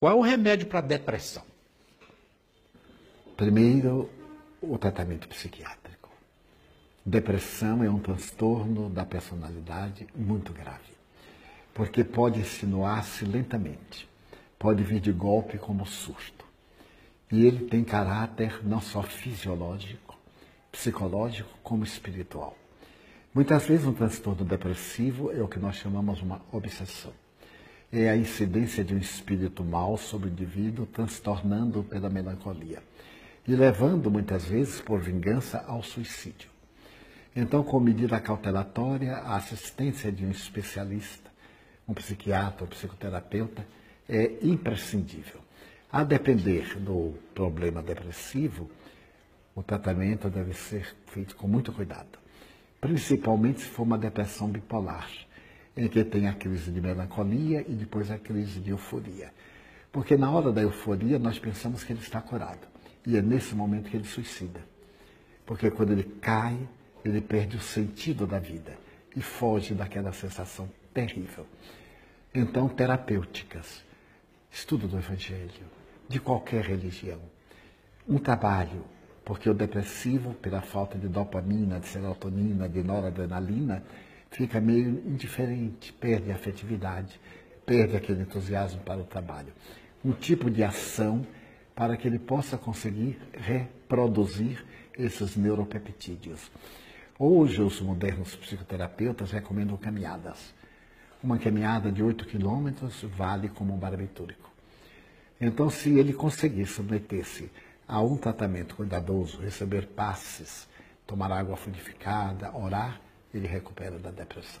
Qual é o remédio para depressão? Primeiro, o tratamento psiquiátrico. Depressão é um transtorno da personalidade muito grave, porque pode insinuar-se lentamente, pode vir de golpe como surto. E ele tem caráter não só fisiológico, psicológico, como espiritual. Muitas vezes um transtorno depressivo é o que nós chamamos uma obsessão é a incidência de um espírito mau sobre o indivíduo, transtornando-o pela melancolia e levando, muitas vezes, por vingança, ao suicídio. Então, com medida cautelatória, a assistência de um especialista, um psiquiatra, um psicoterapeuta, é imprescindível. A depender do problema depressivo, o tratamento deve ser feito com muito cuidado, principalmente se for uma depressão bipolar em que tem a crise de melancolia e depois a crise de euforia. Porque na hora da euforia nós pensamos que ele está curado. E é nesse momento que ele suicida. Porque quando ele cai, ele perde o sentido da vida e foge daquela sensação terrível. Então, terapêuticas, estudo do Evangelho, de qualquer religião, um trabalho, porque o depressivo, pela falta de dopamina, de serotonina, de noradrenalina, fica meio indiferente, perde a afetividade, perde aquele entusiasmo para o trabalho. Um tipo de ação para que ele possa conseguir reproduzir esses neuropeptídeos. Hoje, os modernos psicoterapeutas recomendam caminhadas. Uma caminhada de 8 quilômetros vale como um barbitúrico. Então, se ele conseguir submeter-se a um tratamento cuidadoso, receber passes, tomar água fluidificada, orar, ele recupera da depressão.